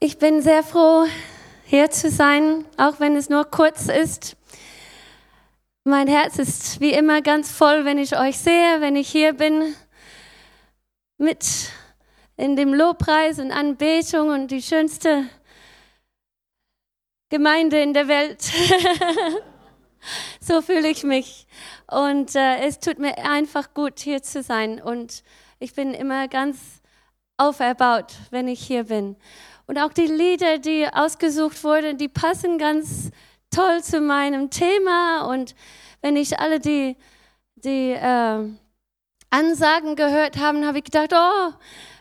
Ich bin sehr froh, hier zu sein, auch wenn es nur kurz ist. Mein Herz ist wie immer ganz voll, wenn ich euch sehe, wenn ich hier bin, mit in dem Lobpreis und Anbetung und die schönste Gemeinde in der Welt. so fühle ich mich. Und äh, es tut mir einfach gut, hier zu sein. Und ich bin immer ganz auferbaut, wenn ich hier bin. Und auch die Lieder, die ausgesucht wurden, die passen ganz toll zu meinem Thema. Und wenn ich alle die, die äh, Ansagen gehört habe, habe ich gedacht, oh,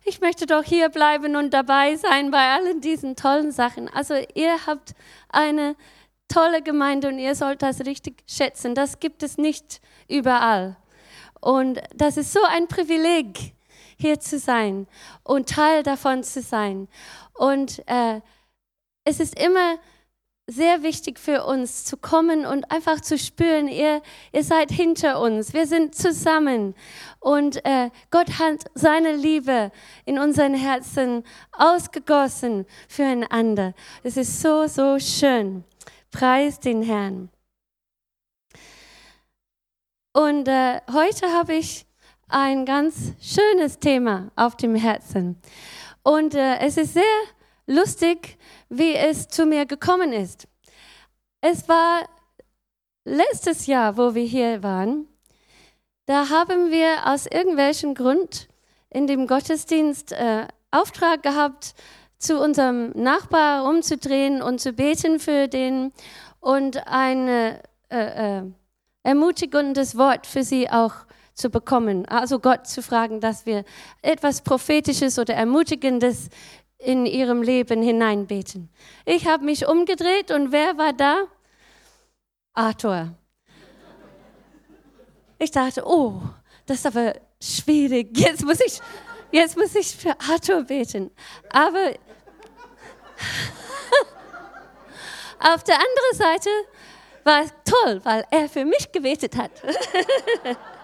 ich möchte doch hier bleiben und dabei sein bei allen diesen tollen Sachen. Also ihr habt eine tolle Gemeinde und ihr sollt das richtig schätzen. Das gibt es nicht überall. Und das ist so ein Privileg, hier zu sein und Teil davon zu sein. Und äh, es ist immer sehr wichtig für uns zu kommen und einfach zu spüren, ihr, ihr seid hinter uns, wir sind zusammen und äh, Gott hat seine Liebe in unseren Herzen ausgegossen füreinander. Es ist so, so schön. Preis den Herrn. Und äh, heute habe ich ein ganz schönes Thema auf dem Herzen. Und äh, es ist sehr lustig, wie es zu mir gekommen ist. Es war letztes Jahr, wo wir hier waren. Da haben wir aus irgendwelchem Grund in dem Gottesdienst äh, Auftrag gehabt, zu unserem Nachbar umzudrehen und zu beten für den und ein äh, äh, ermutigendes Wort für sie auch zu bekommen. Also Gott zu fragen, dass wir etwas Prophetisches oder Ermutigendes in ihrem Leben hineinbeten. Ich habe mich umgedreht und wer war da? Arthur. Ich dachte, oh, das ist aber schwierig. Jetzt muss ich, jetzt muss ich für Arthur beten. Aber auf der anderen Seite war es toll, weil er für mich gebetet hat.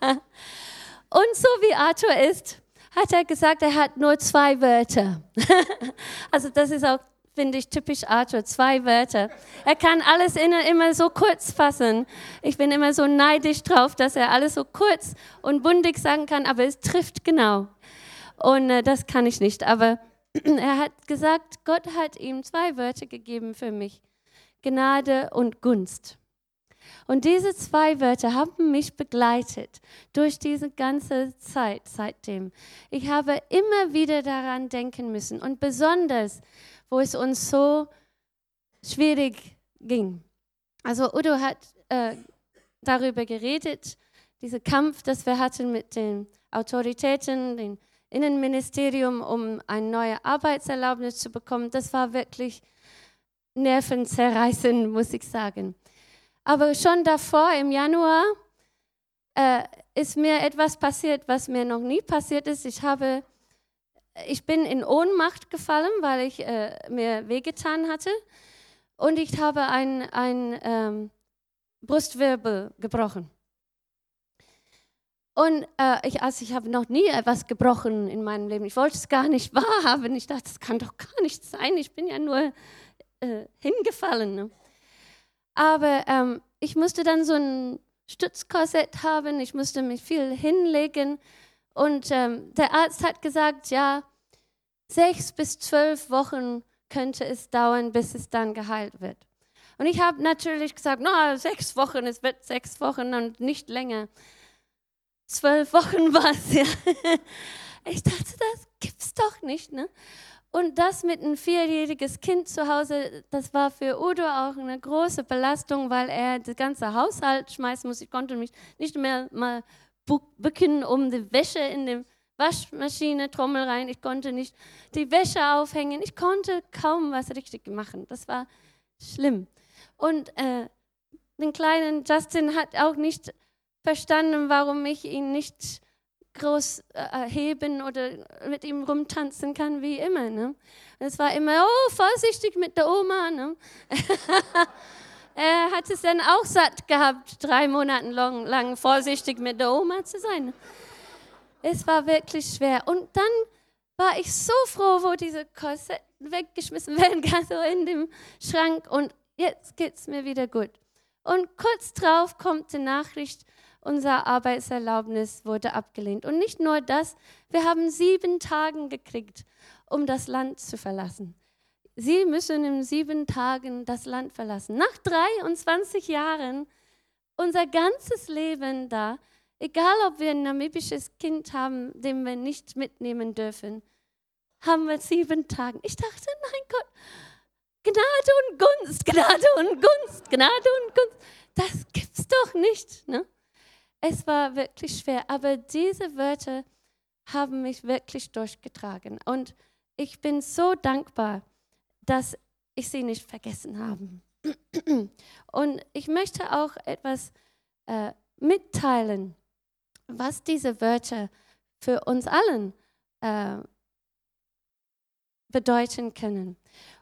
Und so wie Arthur ist, hat er gesagt, er hat nur zwei Wörter. also das ist auch, finde ich, typisch Arthur, zwei Wörter. Er kann alles immer so kurz fassen. Ich bin immer so neidisch drauf, dass er alles so kurz und bundig sagen kann, aber es trifft genau. Und äh, das kann ich nicht. Aber er hat gesagt, Gott hat ihm zwei Wörter gegeben für mich. Gnade und Gunst. Und diese zwei Wörter haben mich begleitet durch diese ganze Zeit seitdem. Ich habe immer wieder daran denken müssen und besonders, wo es uns so schwierig ging. Also Udo hat äh, darüber geredet, dieser Kampf, das wir hatten mit den Autoritäten, dem Innenministerium, um eine neue Arbeitserlaubnis zu bekommen. Das war wirklich nervenzerreißend, muss ich sagen. Aber schon davor, im Januar, äh, ist mir etwas passiert, was mir noch nie passiert ist. Ich, habe, ich bin in Ohnmacht gefallen, weil ich äh, mir wehgetan hatte. Und ich habe ein, ein ähm, Brustwirbel gebrochen. Und äh, ich, also ich habe noch nie etwas gebrochen in meinem Leben. Ich wollte es gar nicht wahrhaben. Ich dachte, das kann doch gar nicht sein. Ich bin ja nur äh, hingefallen. Aber ähm, ich musste dann so ein Stützkorsett haben, ich musste mich viel hinlegen. Und ähm, der Arzt hat gesagt, ja, sechs bis zwölf Wochen könnte es dauern, bis es dann geheilt wird. Und ich habe natürlich gesagt, na, sechs Wochen, es wird sechs Wochen und nicht länger. Zwölf Wochen war es ja. Ich dachte, das gibt's doch nicht, ne? Und das mit einem vierjähriges Kind zu Hause, das war für Udo auch eine große Belastung, weil er das ganze Haushalt schmeißen muss. Ich konnte mich nicht mehr mal bücken, um die Wäsche in die Waschmaschine, Trommel rein. Ich konnte nicht die Wäsche aufhängen. Ich konnte kaum was richtig machen. Das war schlimm. Und äh, den kleinen Justin hat auch nicht verstanden, warum ich ihn nicht groß äh, heben oder mit ihm rumtanzen kann, wie immer. Ne? Es war immer, oh, vorsichtig mit der Oma. Ne? er hat es dann auch satt gehabt, drei Monate lang, lang vorsichtig mit der Oma zu sein. Es war wirklich schwer. Und dann war ich so froh, wo diese Korsetten weggeschmissen werden, so in dem Schrank. Und jetzt geht es mir wieder gut. Und kurz drauf kommt die Nachricht, unser Arbeitserlaubnis wurde abgelehnt. Und nicht nur das, wir haben sieben Tage gekriegt, um das Land zu verlassen. Sie müssen in sieben Tagen das Land verlassen. Nach 23 Jahren, unser ganzes Leben da, egal ob wir ein namibisches Kind haben, den wir nicht mitnehmen dürfen, haben wir sieben Tage. Ich dachte, mein Gott, Gnade und Gunst, Gnade und Gunst, Gnade und Gunst. Das gibt's doch nicht. Ne? Es war wirklich schwer, aber diese Wörter haben mich wirklich durchgetragen. Und ich bin so dankbar, dass ich sie nicht vergessen habe. Und ich möchte auch etwas äh, mitteilen, was diese Wörter für uns allen äh, bedeuten können.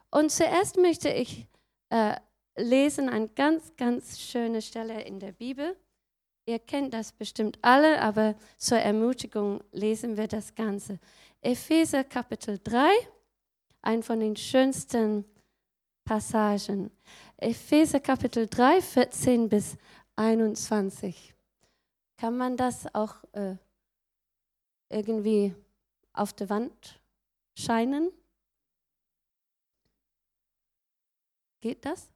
Und zuerst möchte ich äh, lesen eine ganz, ganz schöne Stelle in der Bibel. Ihr kennt das bestimmt alle, aber zur Ermutigung lesen wir das Ganze. Epheser Kapitel 3, ein von den schönsten Passagen. Epheser Kapitel 3, 14 bis 21. Kann man das auch äh, irgendwie auf der Wand scheinen? Geht das?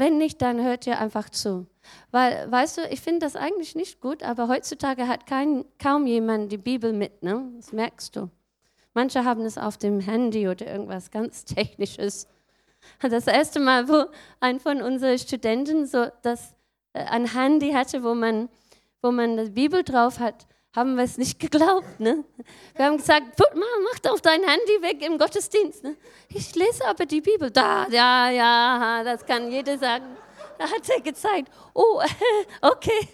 Wenn nicht, dann hört ihr einfach zu. Weil, weißt du, ich finde das eigentlich nicht gut, aber heutzutage hat kein, kaum jemand die Bibel mit, ne? Das merkst du. Manche haben es auf dem Handy oder irgendwas ganz Technisches. Das erste Mal, wo ein von unseren Studenten so das, äh, ein Handy hatte, wo man, wo man die Bibel drauf hat, haben wir es nicht geglaubt. Ne? Wir haben gesagt, mach doch dein Handy weg im Gottesdienst. Ne? Ich lese aber die Bibel. Da, ja, ja, das kann jeder sagen. Da hat er gezeigt, oh, okay.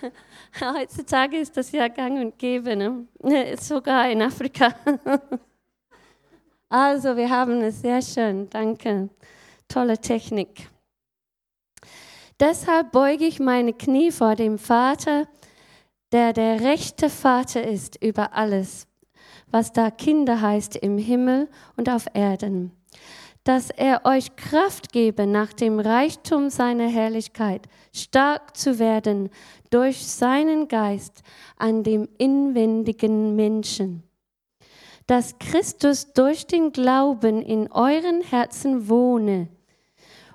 Heutzutage ist das ja gang und gäbe, ne? sogar in Afrika. Also, wir haben es sehr schön, danke. Tolle Technik. Deshalb beuge ich meine Knie vor dem Vater, der der rechte Vater ist über alles, was da Kinder heißt im Himmel und auf Erden, dass er euch Kraft gebe, nach dem Reichtum seiner Herrlichkeit stark zu werden durch seinen Geist an dem inwendigen Menschen, dass Christus durch den Glauben in euren Herzen wohne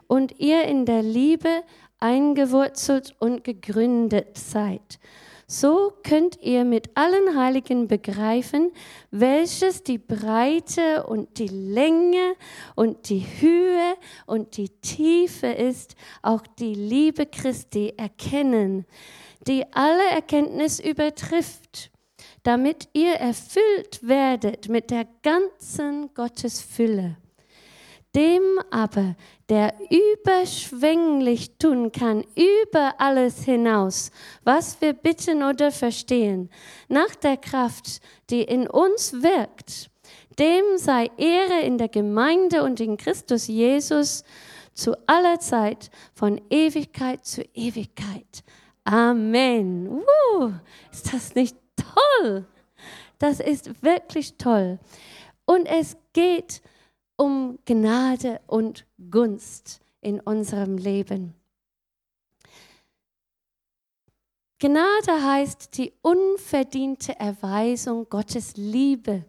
und ihr in der Liebe eingewurzelt und gegründet seid so könnt ihr mit allen Heiligen begreifen, welches die Breite und die Länge und die Höhe und die Tiefe ist, auch die Liebe Christi erkennen, die alle Erkenntnis übertrifft, damit ihr erfüllt werdet mit der ganzen Gottesfülle. Dem aber, der überschwänglich tun kann, über alles hinaus, was wir bitten oder verstehen, nach der Kraft, die in uns wirkt, dem sei Ehre in der Gemeinde und in Christus Jesus zu aller Zeit, von Ewigkeit zu Ewigkeit. Amen. Uh, ist das nicht toll? Das ist wirklich toll. Und es geht um Gnade und Gunst in unserem Leben. Gnade heißt die unverdiente Erweisung Gottes Liebe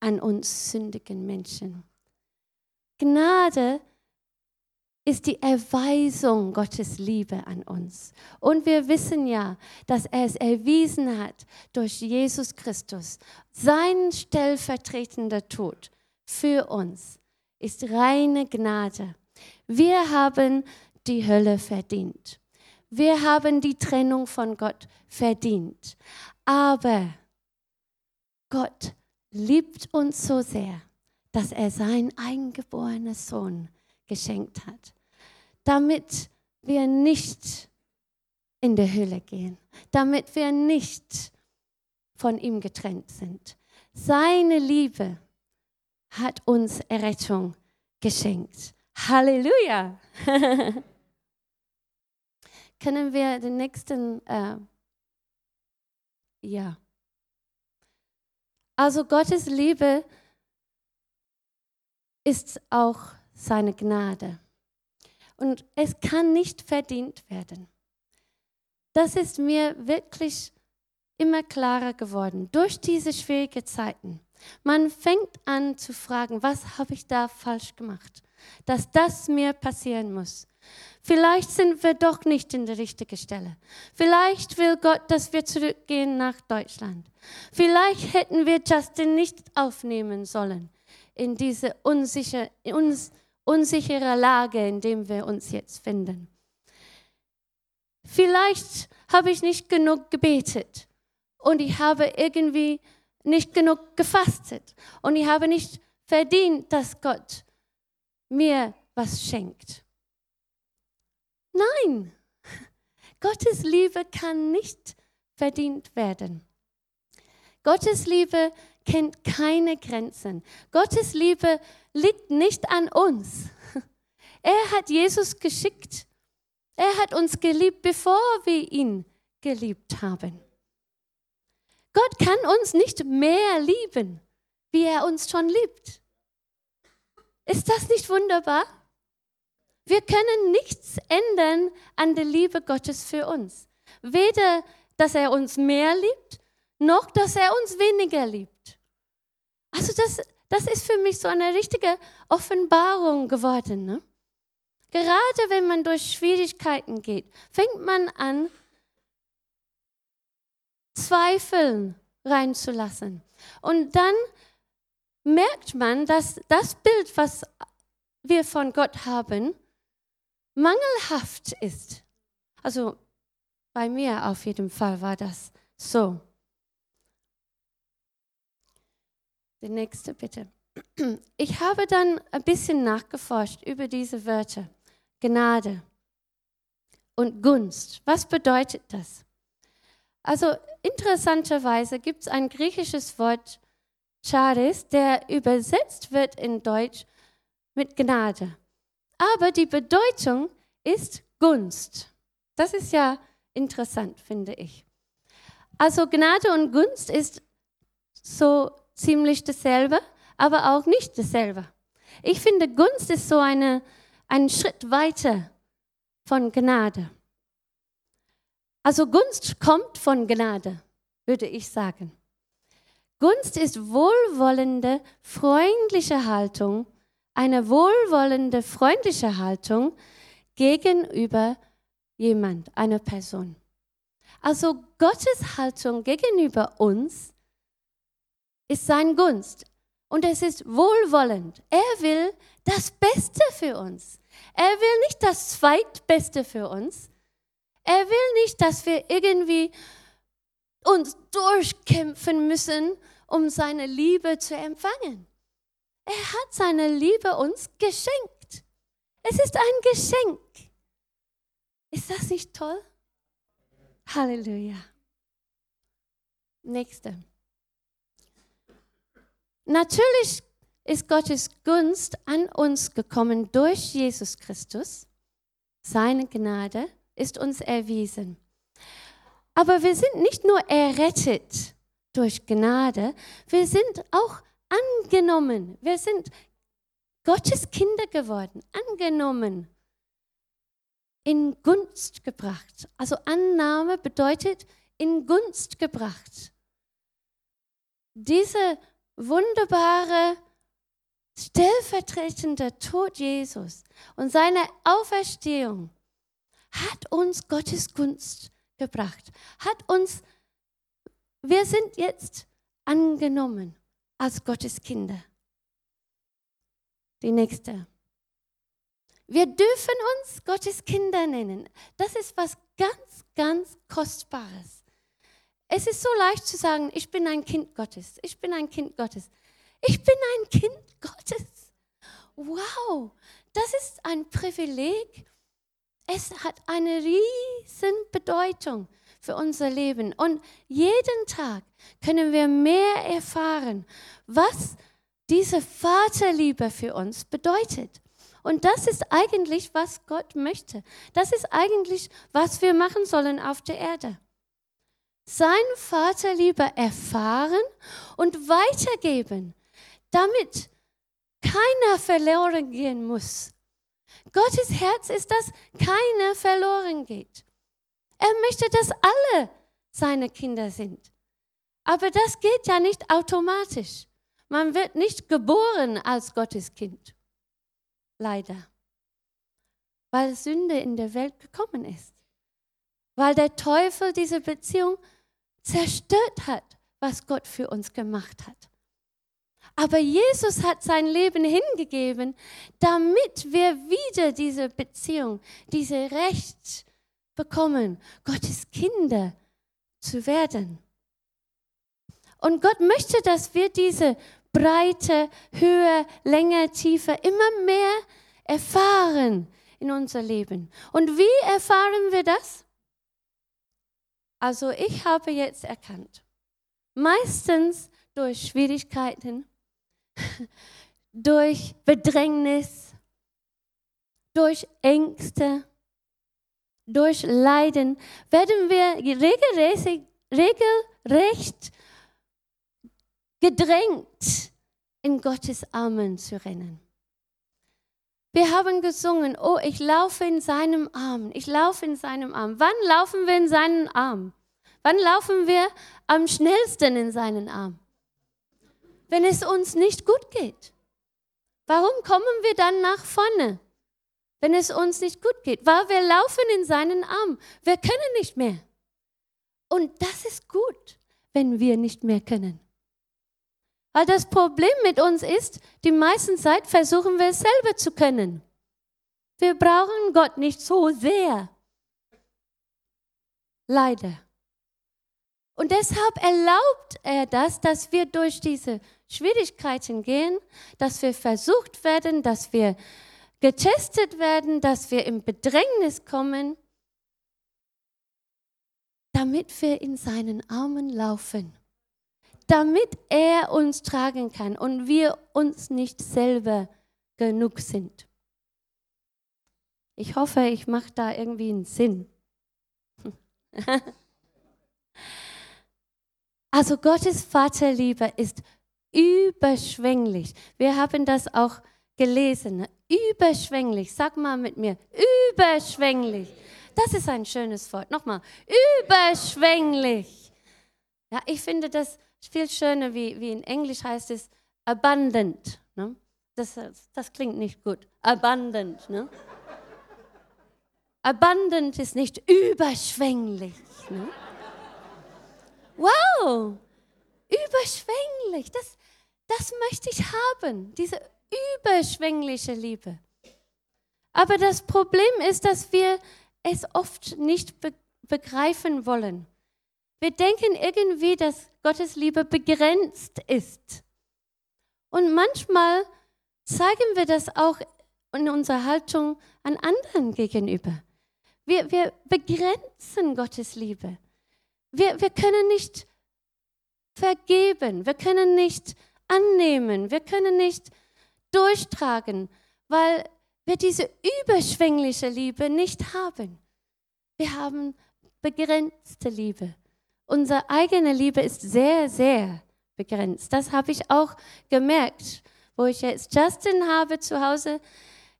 an uns sündigen Menschen. Gnade ist die Erweisung Gottes Liebe an uns. Und wir wissen ja, dass er es erwiesen hat durch Jesus Christus, sein stellvertretender Tod für uns ist reine Gnade. Wir haben die Hölle verdient. Wir haben die Trennung von Gott verdient. Aber Gott liebt uns so sehr, dass er seinen eingeborenen Sohn geschenkt hat, damit wir nicht in die Hölle gehen, damit wir nicht von ihm getrennt sind. Seine Liebe hat uns Errettung geschenkt. Halleluja! Können wir den nächsten äh, Ja. Also Gottes Liebe ist auch seine Gnade. Und es kann nicht verdient werden. Das ist mir wirklich immer klarer geworden durch diese schwierigen Zeiten. Man fängt an zu fragen, was habe ich da falsch gemacht, dass das mir passieren muss. Vielleicht sind wir doch nicht in der richtigen Stelle. Vielleicht will Gott, dass wir zurückgehen nach Deutschland. Vielleicht hätten wir Justin nicht aufnehmen sollen in diese unsichere, uns, unsichere Lage, in der wir uns jetzt finden. Vielleicht habe ich nicht genug gebetet und ich habe irgendwie nicht genug gefastet und ich habe nicht verdient, dass Gott mir was schenkt. Nein, Gottes Liebe kann nicht verdient werden. Gottes Liebe kennt keine Grenzen. Gottes Liebe liegt nicht an uns. Er hat Jesus geschickt. Er hat uns geliebt, bevor wir ihn geliebt haben. Gott kann uns nicht mehr lieben, wie er uns schon liebt. Ist das nicht wunderbar? Wir können nichts ändern an der Liebe Gottes für uns. Weder, dass er uns mehr liebt, noch, dass er uns weniger liebt. Also das, das ist für mich so eine richtige Offenbarung geworden. Ne? Gerade wenn man durch Schwierigkeiten geht, fängt man an, Zweifeln reinzulassen. Und dann merkt man, dass das Bild, was wir von Gott haben, mangelhaft ist. Also bei mir auf jeden Fall war das so. Die nächste bitte. Ich habe dann ein bisschen nachgeforscht über diese Wörter. Gnade und Gunst. Was bedeutet das? Also interessanterweise gibt es ein griechisches Wort Charis, der übersetzt wird in Deutsch mit Gnade aber die Bedeutung ist Gunst. Das ist ja interessant, finde ich. Also Gnade und Gunst ist so ziemlich dasselbe, aber auch nicht dasselbe. Ich finde, Gunst ist so eine, ein Schritt weiter von Gnade. Also Gunst kommt von Gnade, würde ich sagen. Gunst ist wohlwollende, freundliche Haltung eine wohlwollende, freundliche Haltung gegenüber jemand, einer Person. Also Gottes Haltung gegenüber uns ist sein Gunst und es ist wohlwollend. Er will das Beste für uns. Er will nicht das Zweitbeste für uns. Er will nicht, dass wir irgendwie uns durchkämpfen müssen, um seine Liebe zu empfangen. Er hat seine Liebe uns geschenkt. Es ist ein Geschenk. Ist das nicht toll? Halleluja. Nächste. Natürlich ist Gottes Gunst an uns gekommen durch Jesus Christus. Seine Gnade ist uns erwiesen. Aber wir sind nicht nur errettet durch Gnade, wir sind auch angenommen. Wir sind Gottes Kinder geworden, angenommen, in Gunst gebracht. Also Annahme bedeutet in Gunst gebracht. Diese wunderbare, stellvertretende Tod Jesus und seine Auferstehung hat uns Gottes Gunst gebracht, hat uns, wir sind jetzt angenommen als Gottes Kinder. Die nächste. Wir dürfen uns Gottes Kinder nennen. Das ist was ganz, ganz Kostbares. Es ist so leicht zu sagen, ich bin ein Kind Gottes. Ich bin ein Kind Gottes. Ich bin ein Kind Gottes. Wow, das ist ein Privileg. Es hat eine riesen Bedeutung für unser Leben. Und jeden Tag können wir mehr erfahren, was diese Vaterliebe für uns bedeutet. Und das ist eigentlich, was Gott möchte. Das ist eigentlich, was wir machen sollen auf der Erde. seine Vaterliebe erfahren und weitergeben, damit keiner verloren gehen muss. Gottes Herz ist, dass keiner verloren geht. Er möchte, dass alle seine Kinder sind. Aber das geht ja nicht automatisch. Man wird nicht geboren als Gottes Kind. Leider. Weil Sünde in der Welt gekommen ist. Weil der Teufel diese Beziehung zerstört hat, was Gott für uns gemacht hat. Aber Jesus hat sein Leben hingegeben, damit wir wieder diese Beziehung, diese Recht bekommen, Gottes Kinder zu werden. Und Gott möchte, dass wir diese Breite, Höhe, Länge, Tiefe immer mehr erfahren in unser Leben. Und wie erfahren wir das? Also ich habe jetzt erkannt, meistens durch Schwierigkeiten, durch Bedrängnis, durch Ängste, durch Leiden werden wir regelmäßig, regelrecht gedrängt, in Gottes Armen zu rennen. Wir haben gesungen, oh, ich laufe in seinem Arm, ich laufe in seinem Arm. Wann laufen wir in seinen Arm? Wann laufen wir am schnellsten in seinen Arm? Wenn es uns nicht gut geht? Warum kommen wir dann nach vorne, wenn es uns nicht gut geht? Weil wir laufen in seinen Arm. Wir können nicht mehr. Und das ist gut, wenn wir nicht mehr können. Weil das Problem mit uns ist, die meiste Zeit versuchen wir es selber zu können. Wir brauchen Gott nicht so sehr. Leider. Und deshalb erlaubt er das, dass wir durch diese Schwierigkeiten gehen, dass wir versucht werden, dass wir getestet werden, dass wir im Bedrängnis kommen, damit wir in seinen Armen laufen, damit er uns tragen kann und wir uns nicht selber genug sind. Ich hoffe, ich mache da irgendwie einen Sinn. Also Gottes Vaterliebe ist überschwänglich. Wir haben das auch gelesen. Ne? Überschwänglich. Sag mal mit mir. Überschwänglich. Das ist ein schönes Wort. Nochmal. Überschwänglich. Ja, ich finde das viel schöner, wie, wie in Englisch heißt es abundant. Ne? Das, das klingt nicht gut. Abundant. Ne? Abundant ist nicht überschwänglich. Ne? Wow, überschwänglich. Das, das möchte ich haben, diese überschwängliche Liebe. Aber das Problem ist, dass wir es oft nicht be begreifen wollen. Wir denken irgendwie, dass Gottes Liebe begrenzt ist. Und manchmal zeigen wir das auch in unserer Haltung an anderen gegenüber. Wir, wir begrenzen Gottes Liebe. Wir, wir können nicht vergeben, wir können nicht annehmen, wir können nicht durchtragen, weil wir diese überschwängliche Liebe nicht haben. Wir haben begrenzte Liebe. Unsere eigene Liebe ist sehr, sehr begrenzt. Das habe ich auch gemerkt, wo ich jetzt Justin habe zu Hause.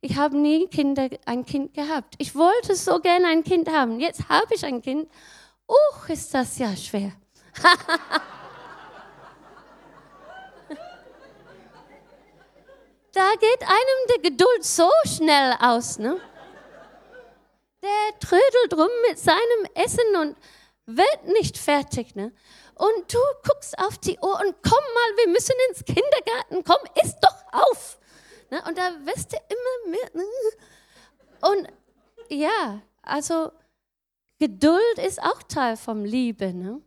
Ich habe nie Kinder, ein Kind gehabt. Ich wollte so gerne ein Kind haben. Jetzt habe ich ein Kind Uch, ist das ja schwer. da geht einem die Geduld so schnell aus. Ne? Der trödelt rum mit seinem Essen und wird nicht fertig. Ne? Und du guckst auf die Uhr und komm mal, wir müssen ins Kindergarten, komm, iss doch auf. Ne? Und da wirst du immer mehr. Ne? Und ja, also Geduld ist auch Teil vom Liebe. Ne?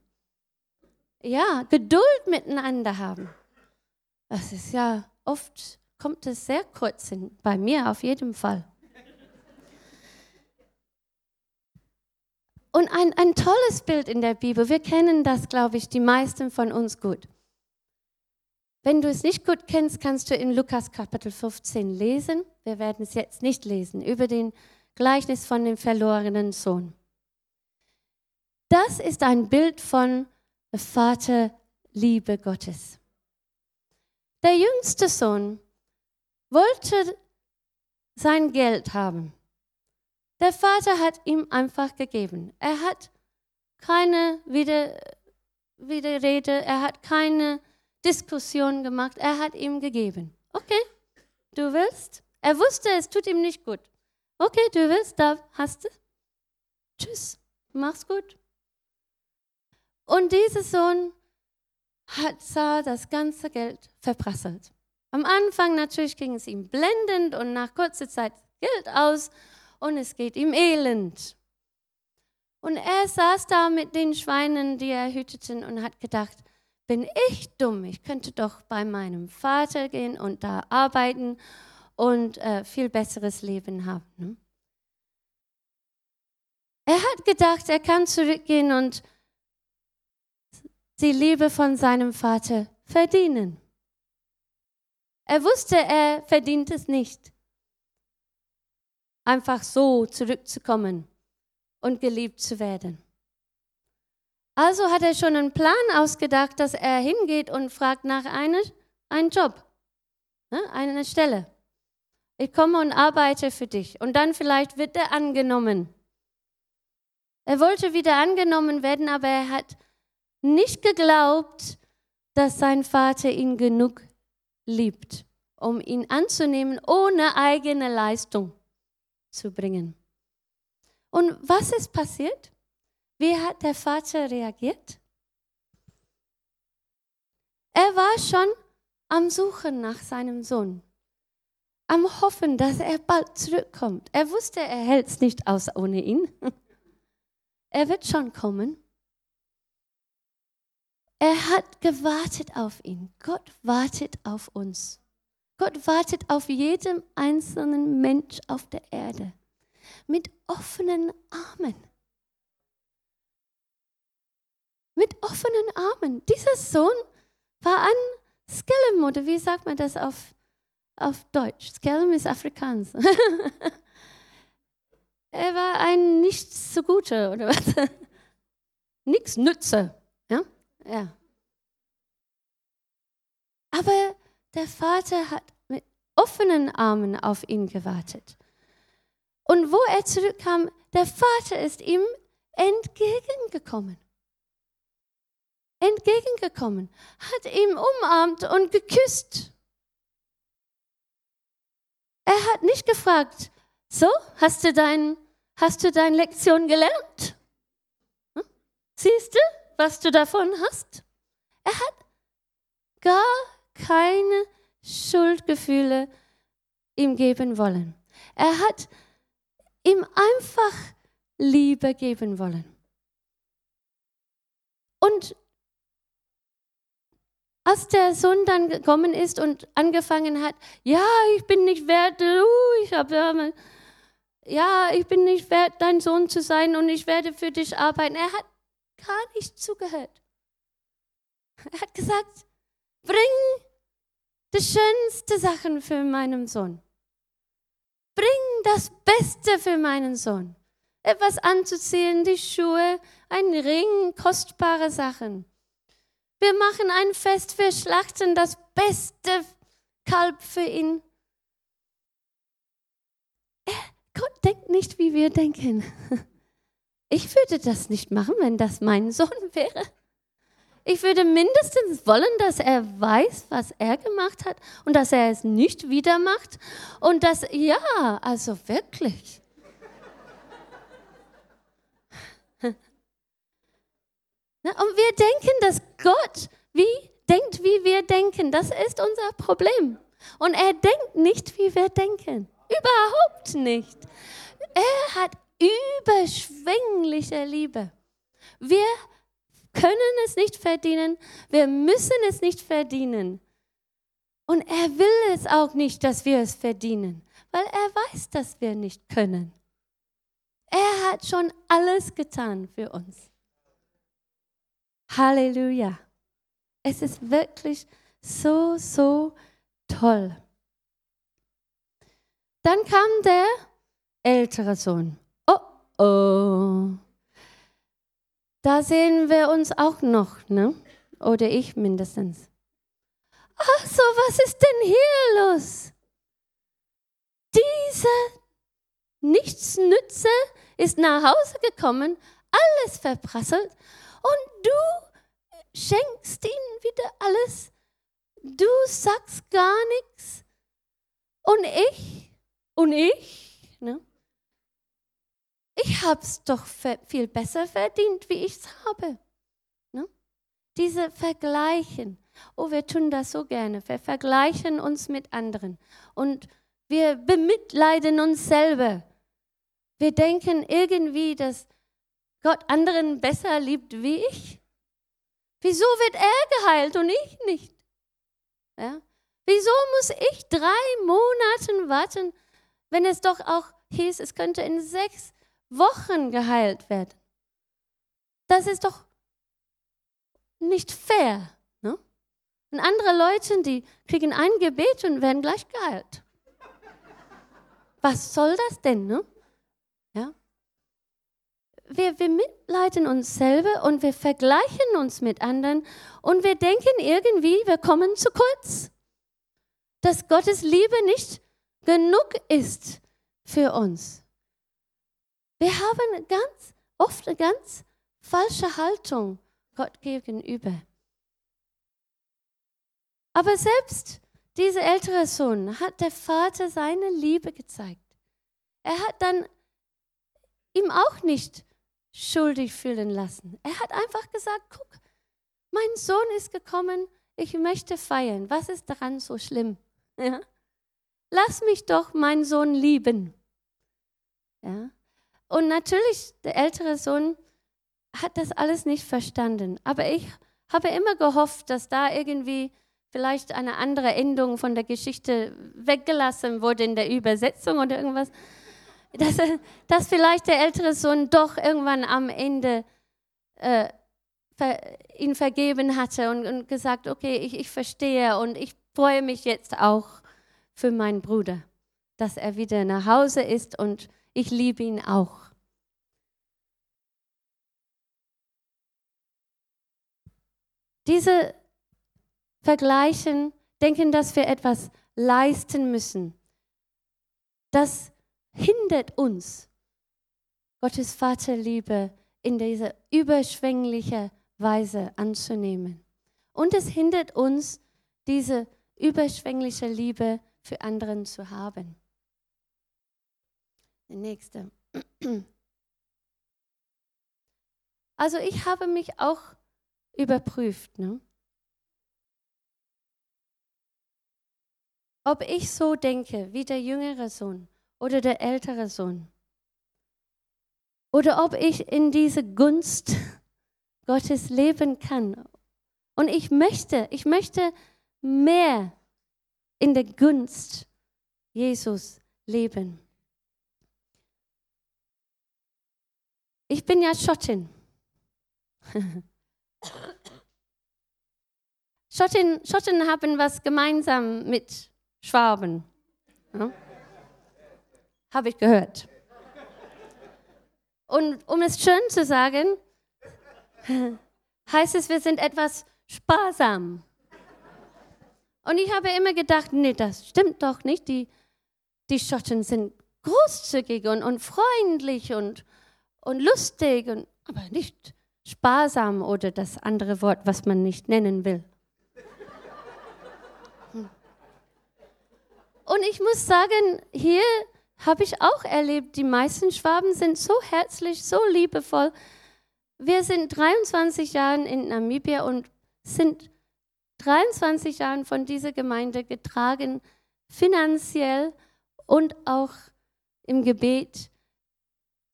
Ja, Geduld miteinander haben. Das ist ja oft, kommt es sehr kurz hin, bei mir auf jeden Fall. Und ein, ein tolles Bild in der Bibel, wir kennen das, glaube ich, die meisten von uns gut. Wenn du es nicht gut kennst, kannst du in Lukas Kapitel 15 lesen. Wir werden es jetzt nicht lesen, über den Gleichnis von dem verlorenen Sohn. Das ist ein Bild von Vaterliebe Gottes. Der jüngste Sohn wollte sein Geld haben. Der Vater hat ihm einfach gegeben. Er hat keine Wider Widerrede, er hat keine Diskussion gemacht, er hat ihm gegeben. Okay, du willst? Er wusste, es tut ihm nicht gut. Okay, du willst, da hast du. Tschüss, mach's gut. Und dieser Sohn hat sah das ganze Geld verprasselt. Am Anfang natürlich ging es ihm blendend und nach kurzer Zeit Geld aus und es geht ihm elend. Und er saß da mit den Schweinen, die er hüteten und hat gedacht, bin ich dumm, ich könnte doch bei meinem Vater gehen und da arbeiten und äh, viel besseres Leben haben. Ne? Er hat gedacht, er kann zurückgehen und die Liebe von seinem Vater verdienen. Er wusste, er verdient es nicht, einfach so zurückzukommen und geliebt zu werden. Also hat er schon einen Plan ausgedacht, dass er hingeht und fragt nach einer, einem Job, ne, einer Stelle. Ich komme und arbeite für dich. Und dann vielleicht wird er angenommen. Er wollte wieder angenommen werden, aber er hat nicht geglaubt, dass sein Vater ihn genug liebt, um ihn anzunehmen, ohne eigene Leistung zu bringen. Und was ist passiert? Wie hat der Vater reagiert? Er war schon am Suchen nach seinem Sohn, am Hoffen, dass er bald zurückkommt. Er wusste, er hält es nicht aus ohne ihn. Er wird schon kommen. Er hat gewartet auf ihn. Gott wartet auf uns. Gott wartet auf jeden einzelnen Mensch auf der Erde mit offenen Armen. Mit offenen Armen. Dieser Sohn war ein Skellum, oder wie sagt man das auf, auf Deutsch? Skellum ist Afrikaans. er war ein nicht so guter, oder was? Nichts nütze. Ja? Aber der Vater hat mit offenen Armen auf ihn gewartet. Und wo er zurückkam, der Vater ist ihm entgegengekommen. Entgegengekommen, hat ihn umarmt und geküsst. Er hat nicht gefragt, so, hast du dein, hast du deine Lektion gelernt? Hm? Siehst du, was du davon hast? Er hat gar keine Schuldgefühle ihm geben wollen. Er hat ihm einfach Liebe geben wollen. Und als der Sohn dann gekommen ist und angefangen hat, ja, ich bin nicht wert, uh, ich habe ja, ich bin nicht wert, dein Sohn zu sein und ich werde für dich arbeiten. Er hat gar nicht zugehört. Er hat gesagt, bring die schönste Sachen für meinen Sohn. Bring das Beste für meinen Sohn. Etwas anzuziehen, die Schuhe, ein Ring, kostbare Sachen. Wir machen ein Fest, wir schlachten das beste Kalb für ihn. Gott denkt nicht, wie wir denken. Ich würde das nicht machen, wenn das mein Sohn wäre. Ich würde mindestens wollen, dass er weiß, was er gemacht hat und dass er es nicht wieder macht. Und dass, ja, also wirklich. Und wir denken, dass Gott wie denkt, wie wir denken. Das ist unser Problem. Und er denkt nicht, wie wir denken. Überhaupt nicht. Er hat überschwängliche Liebe. Wir können es nicht verdienen, wir müssen es nicht verdienen. Und er will es auch nicht, dass wir es verdienen, weil er weiß, dass wir nicht können. Er hat schon alles getan für uns. Halleluja. Es ist wirklich so, so toll. Dann kam der ältere Sohn. Oh. Da sehen wir uns auch noch, ne? Oder ich mindestens. Ach so, was ist denn hier los? Dieser Nichtsnütze ist nach Hause gekommen, alles verprasselt und du schenkst ihm wieder alles. Du sagst gar nichts. Und ich, und ich, ne? Ich hab's doch viel besser verdient, wie ich's habe. Ne? Diese Vergleichen. Oh, wir tun das so gerne. Wir vergleichen uns mit anderen. Und wir bemitleiden uns selber. Wir denken irgendwie, dass Gott anderen besser liebt wie ich. Wieso wird er geheilt und ich nicht? Ja? Wieso muss ich drei Monate warten, wenn es doch auch hieß, es könnte in sechs Wochen geheilt werden? Das ist doch nicht fair. Ne? Und andere Leute, die kriegen ein Gebet und werden gleich geheilt. Was soll das denn? Ne? Ja? Wir, wir mitleiden uns selber und wir vergleichen uns mit anderen und wir denken irgendwie, wir kommen zu kurz. Dass Gottes Liebe nicht genug ist für uns. Wir haben ganz oft eine ganz falsche Haltung Gott gegenüber. Aber selbst dieser ältere Sohn hat der Vater seine Liebe gezeigt. Er hat dann ihm auch nicht schuldig fühlen lassen. Er hat einfach gesagt, guck, mein Sohn ist gekommen, ich möchte feiern. Was ist daran so schlimm? Ja? Lass mich doch meinen Sohn lieben. Ja? Und natürlich, der ältere Sohn hat das alles nicht verstanden. Aber ich habe immer gehofft, dass da irgendwie vielleicht eine andere Endung von der Geschichte weggelassen wurde in der Übersetzung oder irgendwas. Dass, dass vielleicht der ältere Sohn doch irgendwann am Ende äh, ihn vergeben hatte und, und gesagt, okay, ich, ich verstehe und ich freue mich jetzt auch für meinen Bruder, dass er wieder nach Hause ist und ich liebe ihn auch. Diese vergleichen, denken, dass wir etwas leisten müssen. Das hindert uns, Gottes Vaterliebe in dieser überschwänglichen Weise anzunehmen. Und es hindert uns, diese überschwängliche Liebe für anderen zu haben. Der nächste. Also ich habe mich auch überprüft. Ne? ob ich so denke wie der jüngere Sohn oder der ältere Sohn. Oder ob ich in diese Gunst Gottes leben kann. Und ich möchte, ich möchte mehr in der Gunst Jesus leben. Ich bin ja Schottin. Schotten, Schotten haben was gemeinsam mit Schwaben. Ja? Habe ich gehört. Und um es schön zu sagen, heißt es, wir sind etwas sparsam. Und ich habe immer gedacht, nee, das stimmt doch nicht. Die, die Schotten sind großzügig und, und freundlich und, und lustig, und, aber nicht sparsam oder das andere Wort, was man nicht nennen will. Und ich muss sagen, hier habe ich auch erlebt, die meisten Schwaben sind so herzlich, so liebevoll. Wir sind 23 Jahre in Namibia und sind 23 Jahre von dieser Gemeinde getragen, finanziell und auch im Gebet.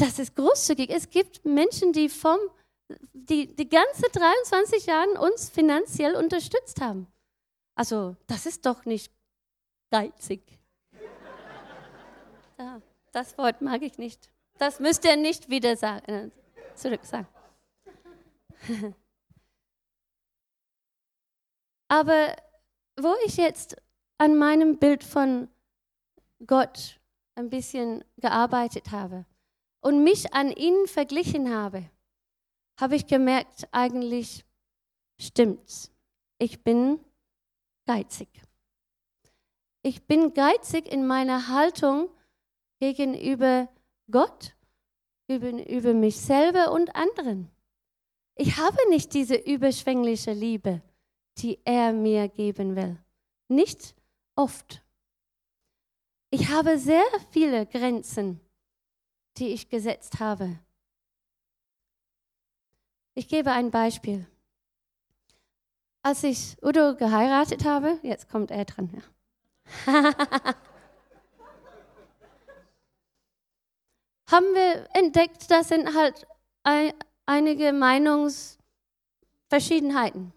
Das ist großzügig. Es gibt Menschen, die vom die, die ganze 23 Jahre uns finanziell unterstützt haben. Also, das ist doch nicht geizig. Ja, das Wort mag ich nicht. Das müsst ihr nicht wieder sagen, äh, zurück sagen. Aber wo ich jetzt an meinem Bild von Gott ein bisschen gearbeitet habe und mich an ihn verglichen habe, habe ich gemerkt, eigentlich stimmt's. Ich bin geizig. Ich bin geizig in meiner Haltung gegenüber Gott, gegenüber mich selber und anderen. Ich habe nicht diese überschwängliche Liebe, die er mir geben will. Nicht oft. Ich habe sehr viele Grenzen, die ich gesetzt habe. Ich gebe ein Beispiel. Als ich Udo geheiratet habe, jetzt kommt er dran. Ja. haben wir entdeckt, das sind halt ein, einige Meinungsverschiedenheiten.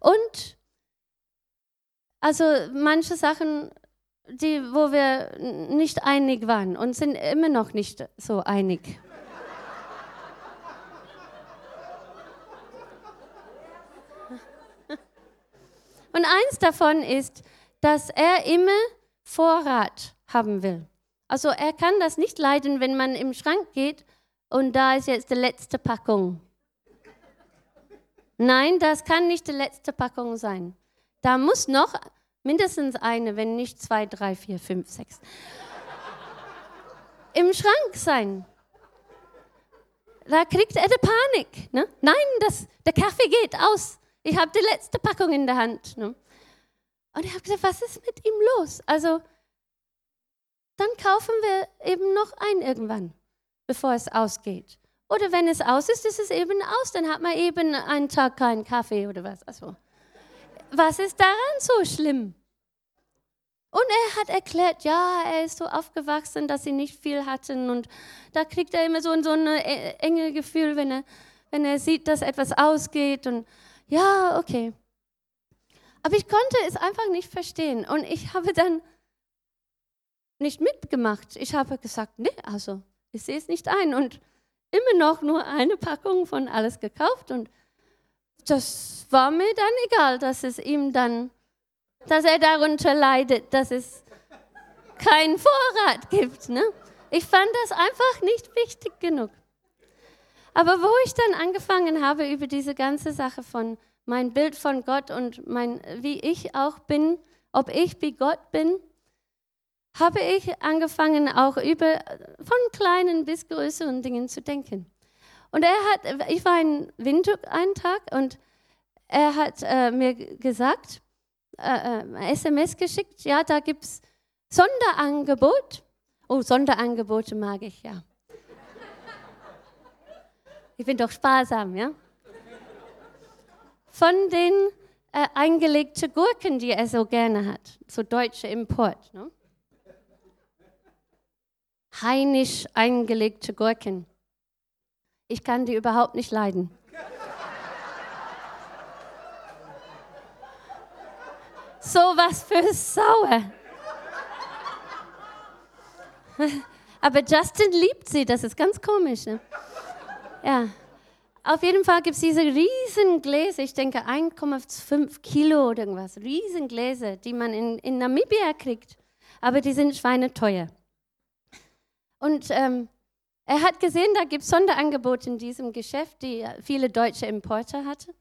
Und also manche Sachen, die, wo wir nicht einig waren und sind immer noch nicht so einig. Und eins davon ist, dass er immer Vorrat haben will. Also er kann das nicht leiden, wenn man im Schrank geht und da ist jetzt die letzte Packung. Nein, das kann nicht die letzte Packung sein. Da muss noch mindestens eine, wenn nicht zwei, drei, vier, fünf, sechs, im Schrank sein. Da kriegt er die Panik. Ne? Nein, das, der Kaffee geht aus. Ich habe die letzte Packung in der Hand. Ne? Und ich habe gesagt, was ist mit ihm los? Also, dann kaufen wir eben noch ein irgendwann, bevor es ausgeht. Oder wenn es aus ist, ist es eben aus. Dann hat man eben einen Tag keinen Kaffee oder was. Also, was ist daran so schlimm? Und er hat erklärt, ja, er ist so aufgewachsen, dass sie nicht viel hatten. Und da kriegt er immer so, so ein äh, enge Gefühl, wenn er, wenn er sieht, dass etwas ausgeht. Und ja, okay. Aber ich konnte es einfach nicht verstehen. Und ich habe dann nicht mitgemacht. Ich habe gesagt, nee, also ich sehe es nicht ein. Und immer noch nur eine Packung von alles gekauft. Und das war mir dann egal, dass es ihm dann, dass er darunter leidet, dass es keinen Vorrat gibt. Ne? Ich fand das einfach nicht wichtig genug. Aber wo ich dann angefangen habe, über diese ganze Sache von mein Bild von Gott und mein, wie ich auch bin, ob ich wie Gott bin, habe ich angefangen, auch über von kleinen bis größeren Dingen zu denken. Und er hat, ich war in Windhoek einen Tag und er hat äh, mir gesagt, äh, äh, SMS geschickt, ja, da gibt es Sonderangebot. Oh, Sonderangebote mag ich, ja. Ich bin doch sparsam, ja. Von den äh, eingelegten Gurken, die er so gerne hat, so deutsche Import. Ne? Heinisch eingelegte Gurken. Ich kann die überhaupt nicht leiden. So was für sauer. Aber Justin liebt sie, das ist ganz komisch. Ne? Ja. Auf jeden Fall gibt es diese riesen Gläser, ich denke 1,5 Kilo oder irgendwas, riesen Gläser, die man in, in Namibia kriegt. Aber die sind schweineteuer. Und ähm, er hat gesehen, da gibt es Sonderangebote in diesem Geschäft, die viele deutsche Importer hatten.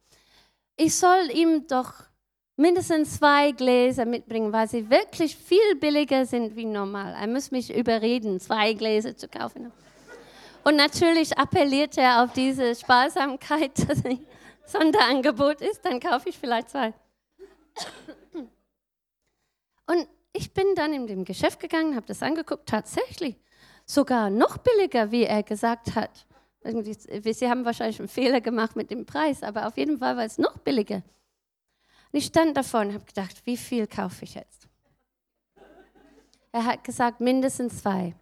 Ich soll ihm doch mindestens zwei Gläser mitbringen, weil sie wirklich viel billiger sind wie normal. Er muss mich überreden, zwei Gläser zu kaufen. Und natürlich appelliert er auf diese Sparsamkeit, dass ein Sonderangebot ist, dann kaufe ich vielleicht zwei. Und ich bin dann in dem Geschäft gegangen, habe das angeguckt, tatsächlich sogar noch billiger, wie er gesagt hat. Sie haben wahrscheinlich einen Fehler gemacht mit dem Preis, aber auf jeden Fall war es noch billiger. Und ich stand davor und habe gedacht, wie viel kaufe ich jetzt? Er hat gesagt, mindestens zwei.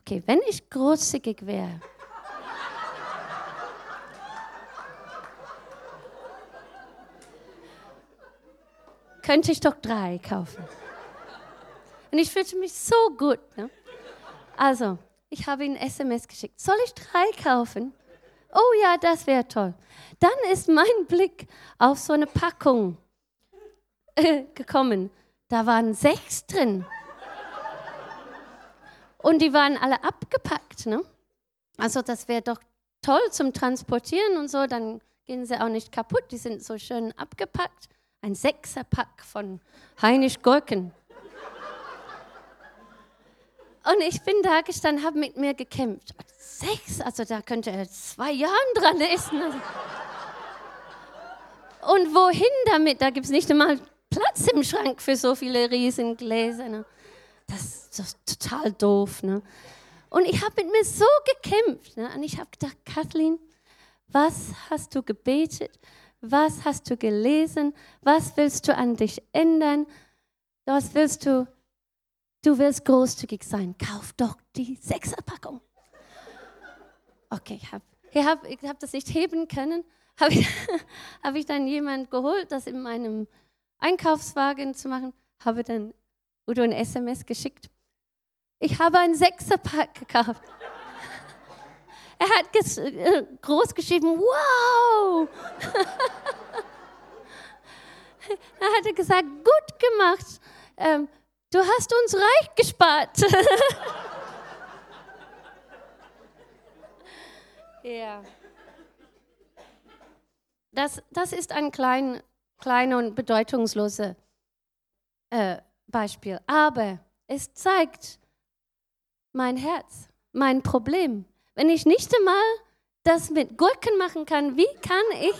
Okay, wenn ich großzügig wäre, könnte ich doch drei kaufen. Und ich fühlte mich so gut. Ne? Also, ich habe ihm SMS geschickt. Soll ich drei kaufen? Oh ja, das wäre toll. Dann ist mein Blick auf so eine Packung äh, gekommen. Da waren sechs drin. Und die waren alle abgepackt. Ne? Also das wäre doch toll zum Transportieren und so, dann gehen sie auch nicht kaputt. Die sind so schön abgepackt. Ein Sechserpack von Heinisch Gurken. Und ich bin da gestanden, habe mit mir gekämpft. Sechs, also da könnte er zwei Jahre dran essen. Also. Und wohin damit? Da gibt es nicht einmal Platz im Schrank für so viele Riesengläser. Ne? Das, das, ist total doof. Ne? Und ich habe mit mir so gekämpft. Ne? Und ich habe gedacht, Kathleen, was hast du gebetet? Was hast du gelesen? Was willst du an dich ändern? Was willst du? Du willst großzügig sein. Kauf doch die Sechserpackung. Okay, ich habe hab, hab das nicht heben können. Habe ich, hab ich dann jemand geholt, das in meinem Einkaufswagen zu machen. Habe dann Udo ein SMS geschickt. Ich habe einen Sechserpack gekauft. Er hat äh, groß geschrieben, wow! er hatte gesagt, gut gemacht. Ähm, du hast uns reich gespart. ja. Das, das ist ein klein, kleiner und bedeutungsloses äh, Beispiel. Aber es zeigt mein Herz, mein Problem. Wenn ich nicht einmal das mit Gurken machen kann, wie kann ich,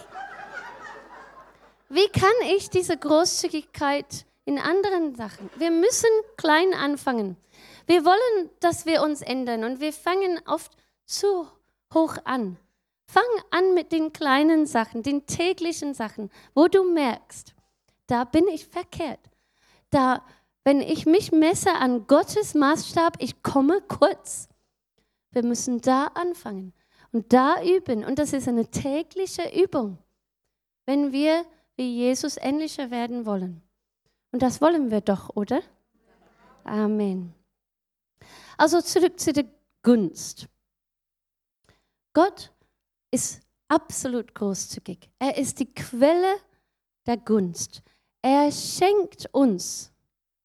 wie kann ich diese Großzügigkeit in anderen Sachen? Wir müssen klein anfangen. Wir wollen, dass wir uns ändern und wir fangen oft zu hoch an. Fang an mit den kleinen Sachen, den täglichen Sachen, wo du merkst, da bin ich verkehrt. Da, wenn ich mich messe an Gottes Maßstab, ich komme kurz. Wir müssen da anfangen und da üben. Und das ist eine tägliche Übung, wenn wir wie Jesus ähnlicher werden wollen. Und das wollen wir doch, oder? Amen. Also zurück zu der Gunst. Gott ist absolut großzügig. Er ist die Quelle der Gunst. Er schenkt uns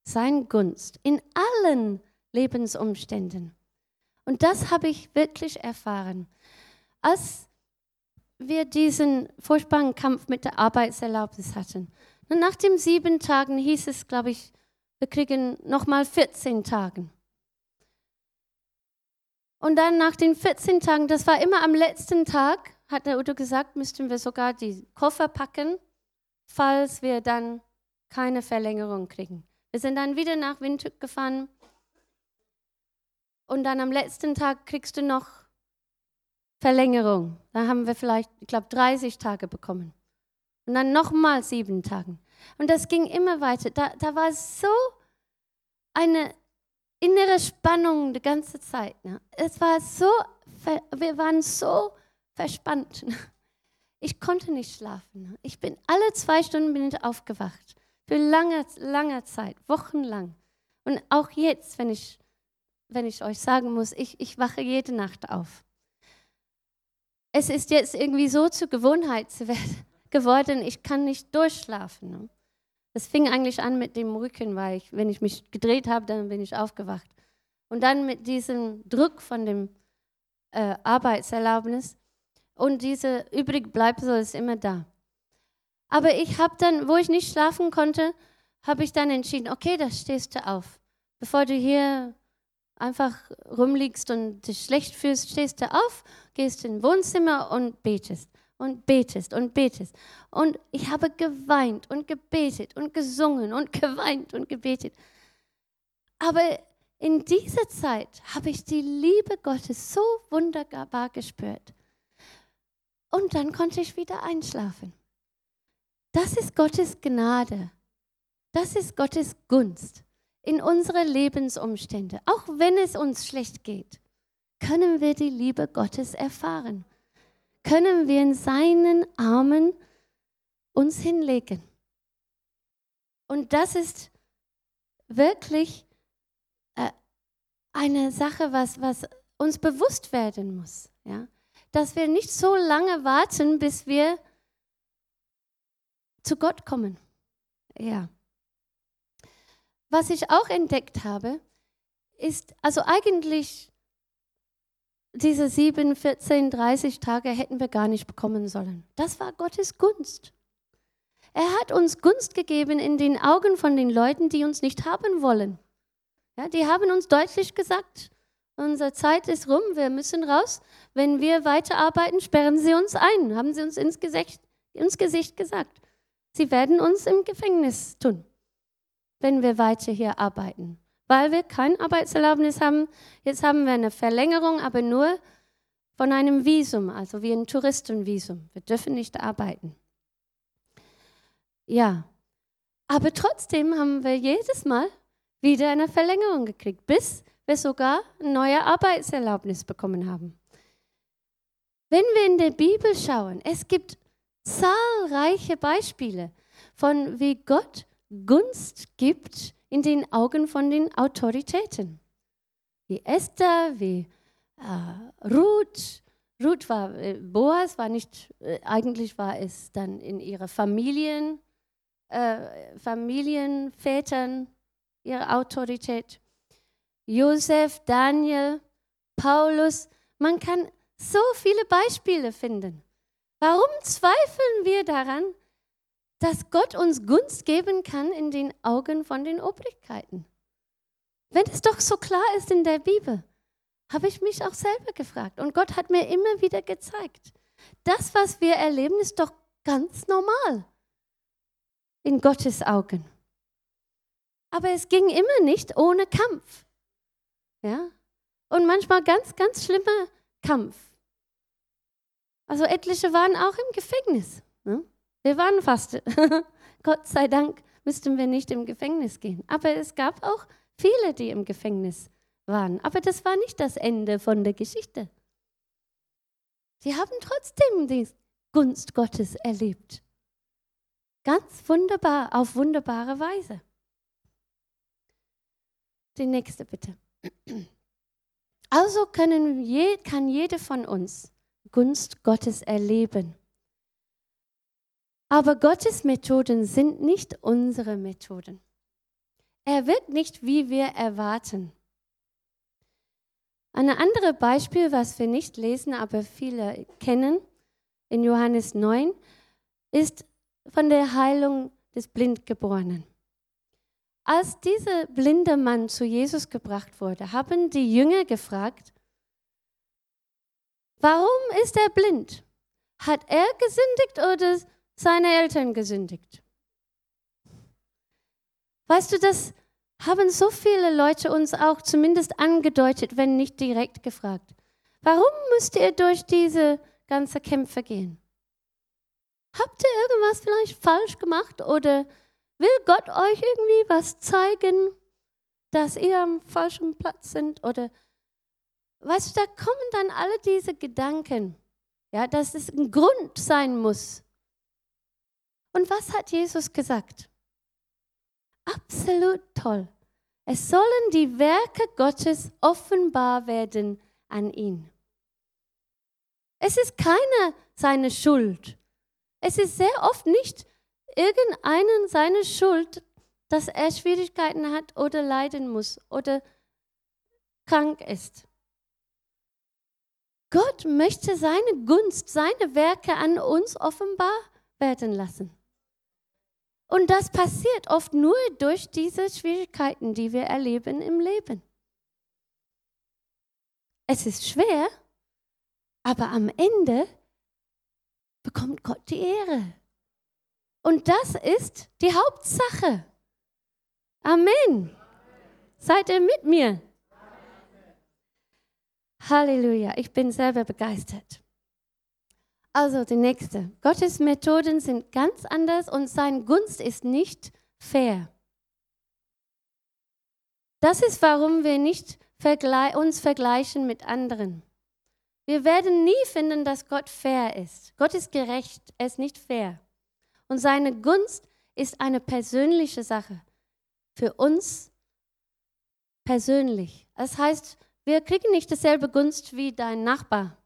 sein Gunst in allen Lebensumständen. Und das habe ich wirklich erfahren. Als wir diesen furchtbaren Kampf mit der Arbeitserlaubnis hatten, und nach den sieben Tagen hieß es, glaube ich, wir kriegen nochmal 14 Tage. Und dann nach den 14 Tagen, das war immer am letzten Tag, hat der Udo gesagt, müssten wir sogar die Koffer packen, falls wir dann keine Verlängerung kriegen. Wir sind dann wieder nach Windhoek gefahren und dann am letzten Tag kriegst du noch Verlängerung. Da haben wir vielleicht, ich glaube, 30 Tage bekommen. Und dann nochmal sieben Tage. Und das ging immer weiter. Da, da war so eine innere Spannung die ganze Zeit. Ne? Es war so, wir waren so verspannt. Ne? Ich konnte nicht schlafen. Ne? Ich bin alle zwei Stunden bin ich aufgewacht. Für lange, lange Zeit, wochenlang. Und auch jetzt, wenn ich wenn ich euch sagen muss, ich, ich wache jede Nacht auf. Es ist jetzt irgendwie so zur Gewohnheit geworden, ich kann nicht durchschlafen. Ne? Es fing eigentlich an mit dem Rücken, weil ich, wenn ich mich gedreht habe, dann bin ich aufgewacht. Und dann mit diesem Druck von dem äh, Arbeitserlaubnis und diese übrig bleibt so ist immer da. Aber ich habe dann, wo ich nicht schlafen konnte, habe ich dann entschieden, okay, da stehst du auf. Bevor du hier einfach rumliegst und dich schlecht fühlst, stehst du auf, gehst in Wohnzimmer und betest und betest und betest. Und ich habe geweint und gebetet und gesungen und geweint und gebetet. Aber in dieser Zeit habe ich die Liebe Gottes so wunderbar gespürt. Und dann konnte ich wieder einschlafen. Das ist Gottes Gnade. Das ist Gottes Gunst in unsere Lebensumstände, auch wenn es uns schlecht geht, können wir die Liebe Gottes erfahren. Können wir in seinen Armen uns hinlegen. Und das ist wirklich äh, eine Sache, was, was uns bewusst werden muss. Ja? Dass wir nicht so lange warten, bis wir zu Gott kommen. Ja. Was ich auch entdeckt habe, ist, also eigentlich diese 7, 14, 30 Tage hätten wir gar nicht bekommen sollen. Das war Gottes Gunst. Er hat uns Gunst gegeben in den Augen von den Leuten, die uns nicht haben wollen. Ja, die haben uns deutlich gesagt, unsere Zeit ist rum, wir müssen raus. Wenn wir weiterarbeiten, sperren Sie uns ein, haben Sie uns ins Gesicht, ins Gesicht gesagt. Sie werden uns im Gefängnis tun, wenn wir weiter hier arbeiten. Weil wir kein Arbeitserlaubnis haben. Jetzt haben wir eine Verlängerung, aber nur von einem Visum, also wie ein Touristenvisum. Wir dürfen nicht arbeiten. Ja, aber trotzdem haben wir jedes Mal wieder eine Verlängerung gekriegt, bis wir sogar eine neue Arbeitserlaubnis bekommen haben. Wenn wir in der Bibel schauen, es gibt zahlreiche Beispiele von wie Gott Gunst gibt in den Augen von den Autoritäten. Wie Esther, wie äh, Ruth. Ruth war, äh, Boas war nicht, äh, eigentlich war es dann in ihrer Familien, äh, Familienvätern ihre Autorität. Josef, Daniel, Paulus, man kann so viele Beispiele finden. Warum zweifeln wir daran, dass Gott uns Gunst geben kann in den Augen von den Obrigkeiten? Wenn es doch so klar ist in der Bibel, habe ich mich auch selber gefragt. Und Gott hat mir immer wieder gezeigt, das, was wir erleben, ist doch ganz normal in Gottes Augen. Aber es ging immer nicht ohne Kampf. Ja? Und manchmal ganz, ganz schlimmer Kampf. Also etliche waren auch im Gefängnis. Ne? Wir waren fast. Gott sei Dank müssten wir nicht im Gefängnis gehen. Aber es gab auch viele, die im Gefängnis waren. Aber das war nicht das Ende von der Geschichte. Sie haben trotzdem die Gunst Gottes erlebt. Ganz wunderbar, auf wunderbare Weise. Die nächste bitte. Also können kann jede von uns Gunst Gottes erleben. Aber Gottes Methoden sind nicht unsere Methoden. Er wirkt nicht, wie wir erwarten. Ein anderes Beispiel, was wir nicht lesen, aber viele kennen, in Johannes 9, ist von der Heilung des Blindgeborenen. Als dieser blinde Mann zu Jesus gebracht wurde, haben die Jünger gefragt, warum ist er blind? Hat er gesündigt oder seine Eltern gesündigt? Weißt du, das haben so viele Leute uns auch zumindest angedeutet, wenn nicht direkt gefragt. Warum müsst ihr durch diese ganze Kämpfe gehen? Habt ihr irgendwas vielleicht falsch gemacht oder will Gott euch irgendwie was zeigen, dass ihr am falschen Platz sind? Oder weißt du, da kommen dann alle diese Gedanken, ja, dass es ein Grund sein muss. Und was hat Jesus gesagt? Absolut toll. Es sollen die Werke Gottes offenbar werden an ihn. Es ist keine seine Schuld. Es ist sehr oft nicht irgendeinen seine Schuld, dass er Schwierigkeiten hat oder leiden muss oder krank ist. Gott möchte seine Gunst, seine Werke an uns offenbar werden lassen. Und das passiert oft nur durch diese Schwierigkeiten, die wir erleben im Leben. Es ist schwer, aber am Ende bekommt Gott die Ehre. Und das ist die Hauptsache. Amen. Seid ihr mit mir? Halleluja, ich bin selber begeistert. Also die nächste. Gottes Methoden sind ganz anders und sein Gunst ist nicht fair. Das ist, warum wir nicht uns vergleichen mit anderen. Wir werden nie finden, dass Gott fair ist. Gott ist gerecht, er ist nicht fair. Und seine Gunst ist eine persönliche Sache. Für uns persönlich. Das heißt, wir kriegen nicht dieselbe Gunst wie dein Nachbar.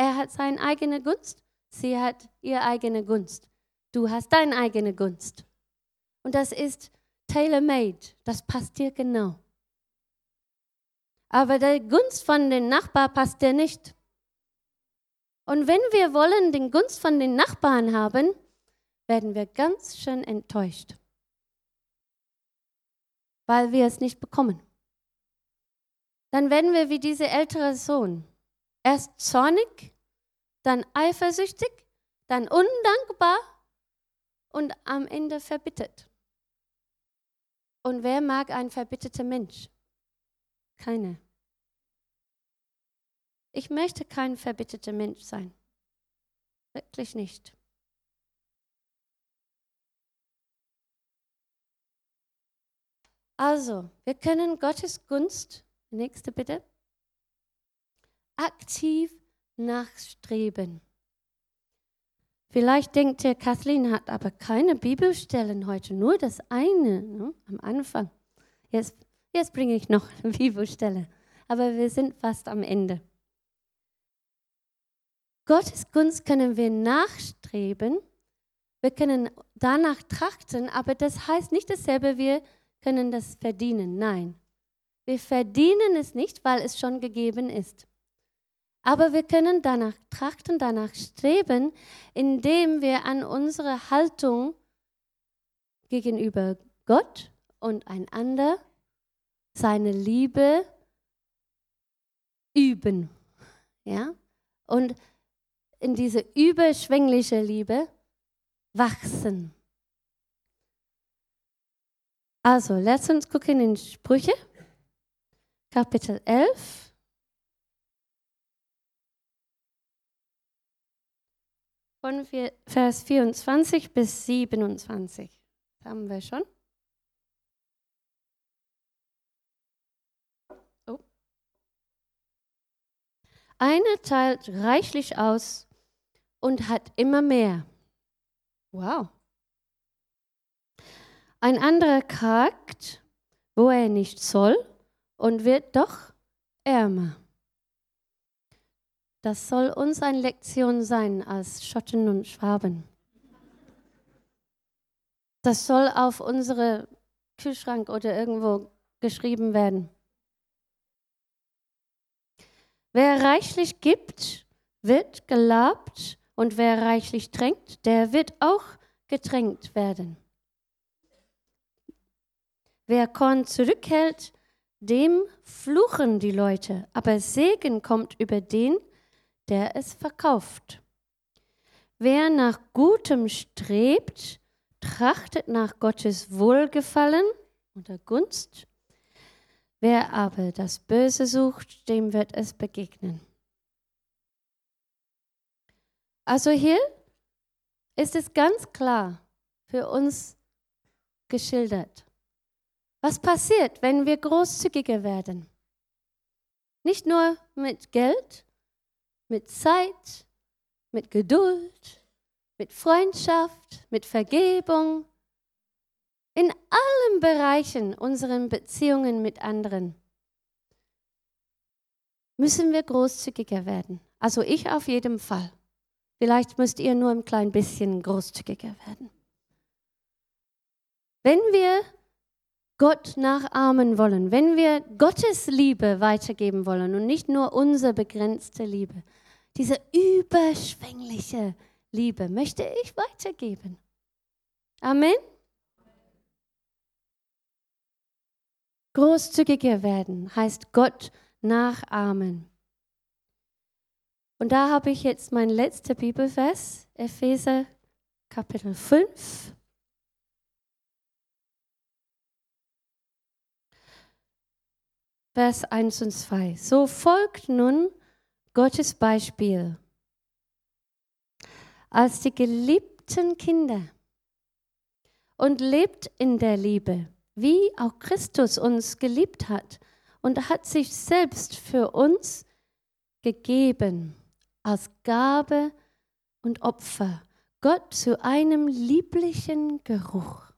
Er hat seine eigene Gunst, sie hat ihre eigene Gunst. Du hast deine eigene Gunst. Und das ist tailor-made. Das passt dir genau. aber der Gunst von den Nachbarn passt dir nicht. Und wenn wir wollen den Gunst von den Nachbarn haben, werden wir ganz schön enttäuscht, weil wir es nicht bekommen. Dann werden wir wie dieser ältere Sohn. Erst zornig, dann eifersüchtig, dann undankbar und am Ende verbittert. Und wer mag ein verbitterter Mensch? Keiner. Ich möchte kein verbitterter Mensch sein. Wirklich nicht. Also, wir können Gottes Gunst, nächste bitte, aktiv nachstreben. Vielleicht denkt ihr, Kathleen hat aber keine Bibelstellen heute, nur das eine ne, am Anfang. Jetzt, jetzt bringe ich noch eine Bibelstelle, aber wir sind fast am Ende. Gottes Gunst können wir nachstreben, wir können danach trachten, aber das heißt nicht dasselbe, wir können das verdienen. Nein, wir verdienen es nicht, weil es schon gegeben ist. Aber wir können danach trachten, danach streben, indem wir an unsere Haltung gegenüber Gott und einander seine Liebe üben. Ja? Und in diese überschwängliche Liebe wachsen. Also, lass uns gucken in Sprüche, Kapitel 11. von Vers 24 bis 27. Das haben wir schon. Oh. Einer teilt reichlich aus und hat immer mehr. Wow. Ein anderer kragt, wo er nicht soll und wird doch ärmer. Das soll uns eine Lektion sein als Schotten und Schwaben. Das soll auf unsere Kühlschrank oder irgendwo geschrieben werden. Wer reichlich gibt, wird gelabt und wer reichlich tränkt, der wird auch getränkt werden. Wer Korn zurückhält, dem fluchen die Leute, aber Segen kommt über den, der es verkauft. Wer nach Gutem strebt, trachtet nach Gottes Wohlgefallen oder Gunst. Wer aber das Böse sucht, dem wird es begegnen. Also hier ist es ganz klar für uns geschildert. Was passiert, wenn wir großzügiger werden? Nicht nur mit Geld, mit Zeit, mit Geduld, mit Freundschaft, mit Vergebung, in allen Bereichen unserer Beziehungen mit anderen müssen wir großzügiger werden. Also ich auf jeden Fall. Vielleicht müsst ihr nur ein klein bisschen großzügiger werden. Wenn wir Gott nachahmen wollen, wenn wir Gottes Liebe weitergeben wollen und nicht nur unsere begrenzte Liebe, diese überschwängliche Liebe möchte ich weitergeben. Amen. Großzügiger werden heißt Gott nachahmen. Und da habe ich jetzt mein letzter Bibelvers, Epheser Kapitel 5. Vers 1 und 2. So folgt nun Gottes Beispiel als die geliebten Kinder und lebt in der Liebe, wie auch Christus uns geliebt hat und hat sich selbst für uns gegeben als Gabe und Opfer, Gott zu einem lieblichen Geruch.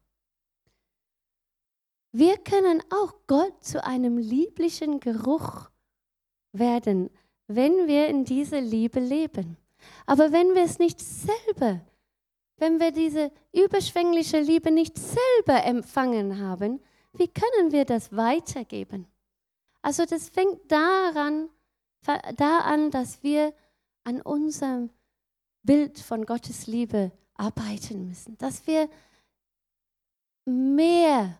Wir können auch Gott zu einem lieblichen Geruch werden, wenn wir in dieser Liebe leben. Aber wenn wir es nicht selber, wenn wir diese überschwängliche Liebe nicht selber empfangen haben, wie können wir das weitergeben? Also das fängt daran, da an, dass wir an unserem Bild von Gottes Liebe arbeiten müssen, dass wir mehr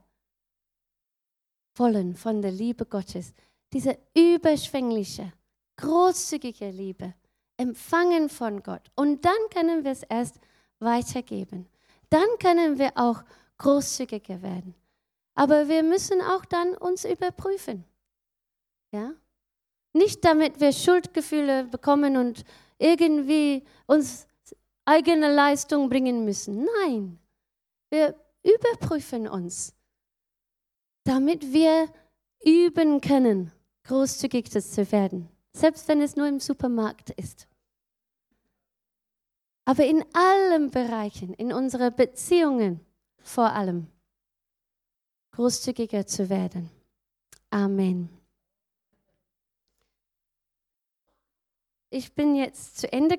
wollen von der Liebe Gottes, diese überschwängliche, großzügige Liebe, empfangen von Gott. Und dann können wir es erst weitergeben. Dann können wir auch großzügiger werden. Aber wir müssen auch dann uns überprüfen. Ja? Nicht damit wir Schuldgefühle bekommen und irgendwie uns eigene Leistung bringen müssen. Nein, wir überprüfen uns, damit wir üben können, großzügig zu werden, selbst wenn es nur im Supermarkt ist. Aber in allen Bereichen, in unseren Beziehungen vor allem, großzügiger zu werden. Amen. Ich bin jetzt zu Ende